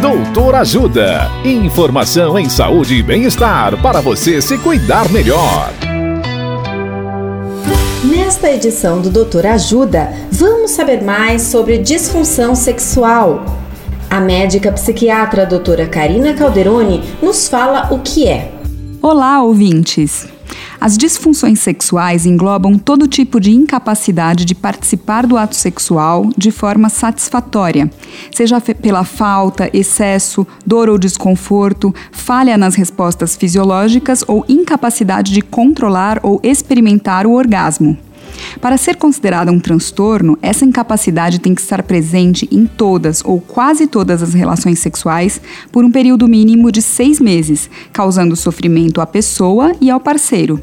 Doutor Ajuda. Informação em saúde e bem-estar para você se cuidar melhor. Nesta edição do Doutor Ajuda, vamos saber mais sobre disfunção sexual. A médica psiquiatra doutora Karina Calderoni nos fala o que é. Olá, ouvintes! As disfunções sexuais englobam todo tipo de incapacidade de participar do ato sexual de forma satisfatória, seja pela falta, excesso, dor ou desconforto, falha nas respostas fisiológicas ou incapacidade de controlar ou experimentar o orgasmo. Para ser considerada um transtorno, essa incapacidade tem que estar presente em todas ou quase todas as relações sexuais por um período mínimo de seis meses, causando sofrimento à pessoa e ao parceiro.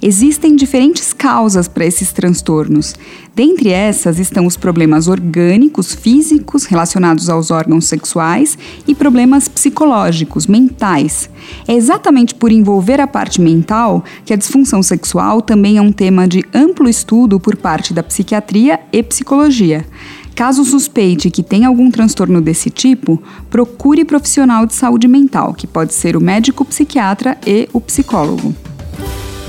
Existem diferentes causas para esses transtornos. Dentre essas estão os problemas orgânicos, físicos, relacionados aos órgãos sexuais e problemas psicológicos, mentais. É exatamente por envolver a parte mental que a disfunção sexual também é um tema de amplo estudo por parte da psiquiatria e psicologia. Caso suspeite que tem algum transtorno desse tipo, procure profissional de saúde mental, que pode ser o médico psiquiatra e o psicólogo.